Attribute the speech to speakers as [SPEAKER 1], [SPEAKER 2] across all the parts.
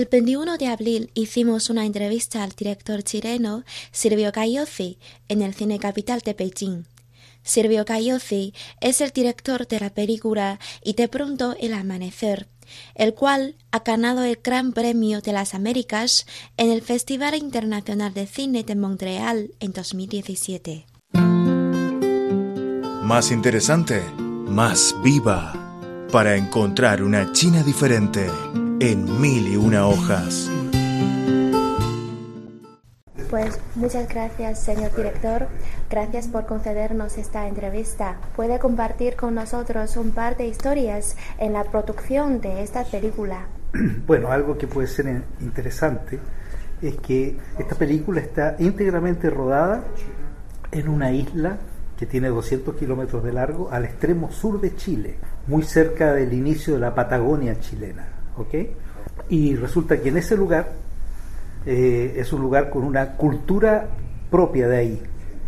[SPEAKER 1] El 21 de abril hicimos una entrevista al director chileno Silvio Cayozi en el Cine Capital de Beijing. Silvio Cayozi es el director de la película Y de pronto el amanecer, el cual ha ganado el Gran Premio de las Américas en el Festival Internacional de Cine de Montreal en 2017.
[SPEAKER 2] Más interesante, más viva, para encontrar una China diferente en mil y una hojas.
[SPEAKER 1] Pues muchas gracias, señor director. Gracias por concedernos esta entrevista. ¿Puede compartir con nosotros un par de historias en la producción de esta película?
[SPEAKER 3] Bueno, algo que puede ser interesante es que esta película está íntegramente rodada en una isla que tiene 200 kilómetros de largo al extremo sur de Chile, muy cerca del inicio de la Patagonia chilena. ¿Ok? Y resulta que en ese lugar eh, es un lugar con una cultura propia de ahí,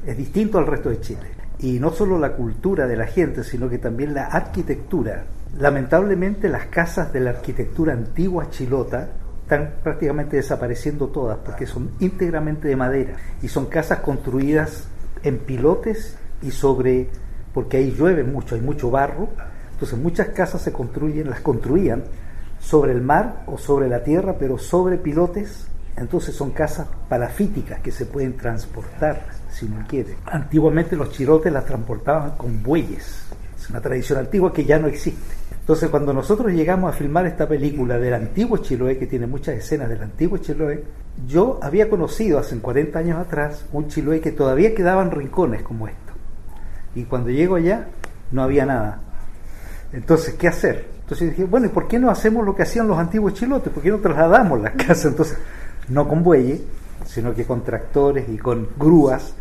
[SPEAKER 3] es distinto al resto de Chile. Y no solo la cultura de la gente, sino que también la arquitectura. Lamentablemente las casas de la arquitectura antigua chilota están prácticamente desapareciendo todas porque son íntegramente de madera y son casas construidas en pilotes y sobre, porque ahí llueve mucho, hay mucho barro, entonces muchas casas se construyen, las construían sobre el mar o sobre la tierra, pero sobre pilotes. Entonces son casas palafíticas que se pueden transportar si uno quiere. Antiguamente los chirotes las transportaban con bueyes. Es una tradición antigua que ya no existe. Entonces cuando nosotros llegamos a filmar esta película del antiguo Chiloé, que tiene muchas escenas del antiguo Chiloé, yo había conocido hace 40 años atrás un Chiloé que todavía quedaban rincones como esto. Y cuando llego allá no había nada. Entonces, ¿qué hacer? Entonces dije, bueno, ¿y por qué no hacemos lo que hacían los antiguos chilotes? ¿Por qué no trasladamos las casas? Entonces, no con bueyes, sino que con tractores y con grúas,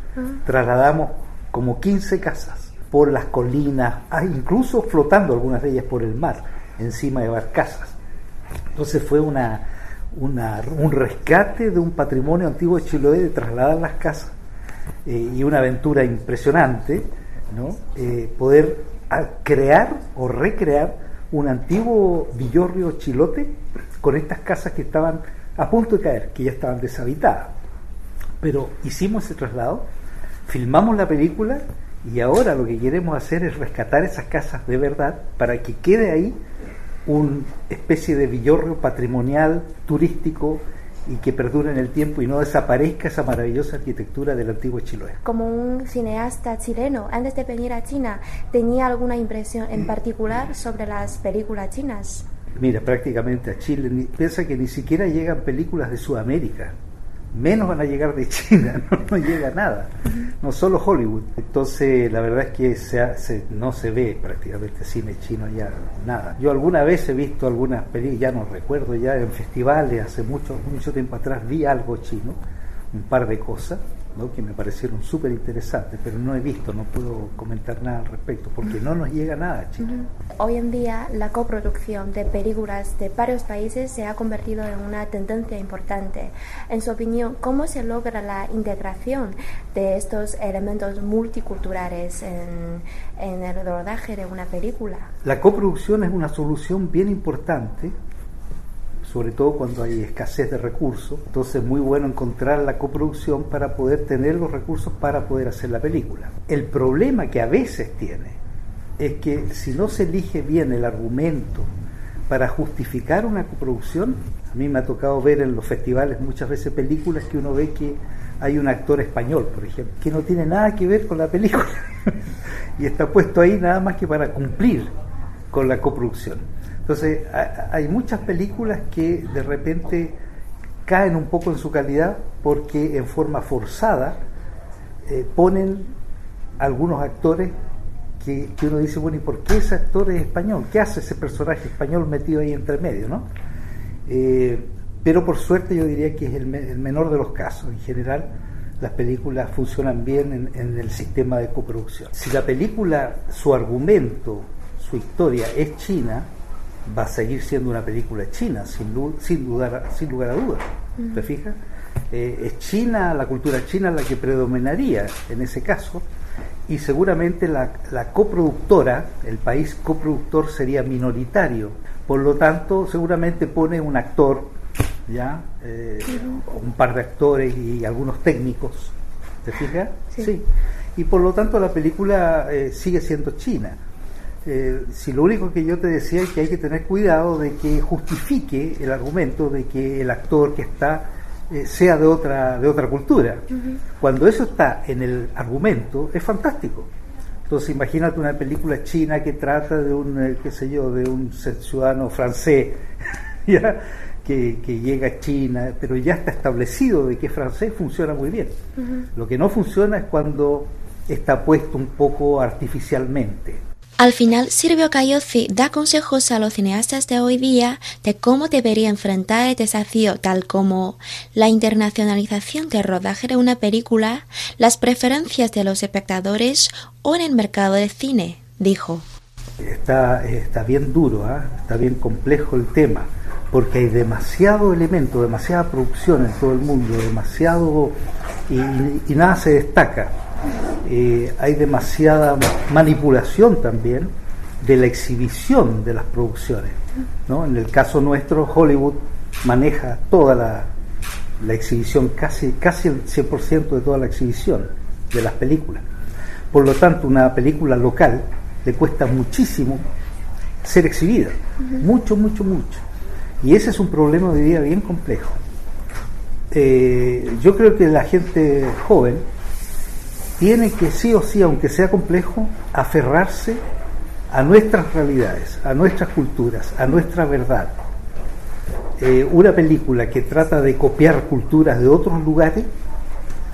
[SPEAKER 3] trasladamos como 15 casas por las colinas, ah, incluso flotando algunas de ellas por el mar, encima de barcazas. Entonces fue una, un rescate de un patrimonio antiguo de Chiloé de trasladar las casas eh, y una aventura impresionante, ¿no? Eh, poder ah, crear o recrear un antiguo villorrio chilote con estas casas que estaban a punto de caer, que ya estaban deshabitadas. Pero hicimos ese traslado, filmamos la película y ahora lo que queremos hacer es rescatar esas casas de verdad para que quede ahí una especie de villorrio patrimonial, turístico, y que perdure en el tiempo y no desaparezca esa maravillosa arquitectura del antiguo Chiloé.
[SPEAKER 1] Como un cineasta chileno, antes de venir a China, ¿tenía alguna impresión en particular sobre las películas chinas?
[SPEAKER 3] Mira, prácticamente a Chile, piensa que ni siquiera llegan películas de Sudamérica menos van a llegar de China, no, llega nada, no solo Hollywood. Entonces, la verdad es que se, no se ve prácticamente cine chino ya, nada. Yo alguna vez he visto algunas películas, ya no recuerdo, ya en festivales, hace mucho, mucho tiempo atrás vi algo chino, un par de cosas, que me parecieron súper interesantes, pero no he visto, no puedo comentar nada al respecto, porque no nos llega nada Chile.
[SPEAKER 1] Hoy en día la coproducción de películas de varios países se ha convertido en una tendencia importante. En su opinión, ¿cómo se logra la integración de estos elementos multiculturales en, en el rodaje de una película?
[SPEAKER 3] La coproducción es una solución bien importante sobre todo cuando hay escasez de recursos. Entonces es muy bueno encontrar la coproducción para poder tener los recursos para poder hacer la película. El problema que a veces tiene es que si no se elige bien el argumento para justificar una coproducción, a mí me ha tocado ver en los festivales muchas veces películas que uno ve que hay un actor español, por ejemplo, que no tiene nada que ver con la película y está puesto ahí nada más que para cumplir con la coproducción. Entonces, hay muchas películas que de repente caen un poco en su calidad porque en forma forzada eh, ponen algunos actores que, uno dice, bueno, ¿y por qué ese actor es español? ¿Qué hace ese personaje español metido ahí entre medio? ¿no? Eh, pero por suerte yo diría que es el, menor de los casos. En general, las películas funcionan bien en, el sistema de coproducción. Si la película, su argumento, su historia es china, va a seguir siendo una película china, sin, sin, dudar, sin lugar a dudas. ¿Te fijas? Eh, es China, la cultura china la que predominaría en ese caso, y seguramente la, la coproductora, el país coproductor sería minoritario. Por lo tanto, seguramente pone un actor, ¿ya? Eh, un par de actores y algunos técnicos. ¿Te fijas? Sí. Y por lo tanto la película eh, sigue siendo china. Eh, si lo único que yo te decía es que hay que tener cuidado de que justifique el argumento de que el actor que está eh, sea de otra de otra cultura. Cuando eso está en el argumento es fantástico. Entonces imagínate una película china que trata de un eh, qué sé yo de un ciudadano francés ¿ya? Que, que, llega a China, pero ya está establecido de que francés funciona muy bien. Lo que no funciona es cuando está puesto un poco artificialmente.
[SPEAKER 1] Al final, Silvio Cayozzi da consejos a los cineastas de hoy día de cómo debería enfrentar el desafío tal como la internacionalización del rodaje de una película, las preferencias de los espectadores o en el mercado del cine, dijo.
[SPEAKER 3] Está, está bien duro, ¿ah? está bien complejo el tema, porque hay demasiado elemento, demasiada producción en todo el mundo, demasiado y nada se destaca eh, hay demasiada manipulación también de la exhibición de las producciones. ¿no? En el caso nuestro, Hollywood maneja toda la, la exhibición, casi, casi el 100% de toda la exhibición de las películas. Por lo tanto, una película local le cuesta muchísimo ser exhibida, mucho, mucho, mucho. Y ese es un problema de día bien complejo. Eh, yo creo que la gente joven tiene que sí o sí, aunque sea complejo, aferrarse a nuestras realidades, a nuestras culturas, a nuestra verdad. Eh, una película que trata de copiar culturas de otros lugares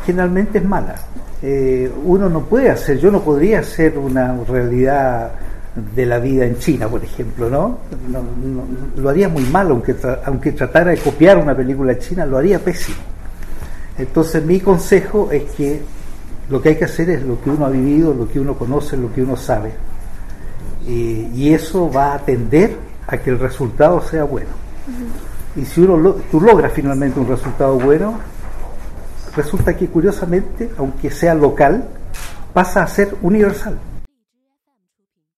[SPEAKER 3] generalmente es mala. Eh, uno no puede hacer, yo no podría hacer una realidad de la vida en China, por ejemplo, ¿no? lo haría muy mal, aunque, aunque tratara de copiar una película china, lo haría pésimo. Entonces mi consejo es que lo que hay que hacer es lo que uno ha vivido, lo que uno conoce, lo que uno sabe. y eso va a tender a que el resultado sea bueno. Y si uno tú logras finalmente un resultado bueno, resulta que curiosamente, aunque sea local, pasa a ser universal.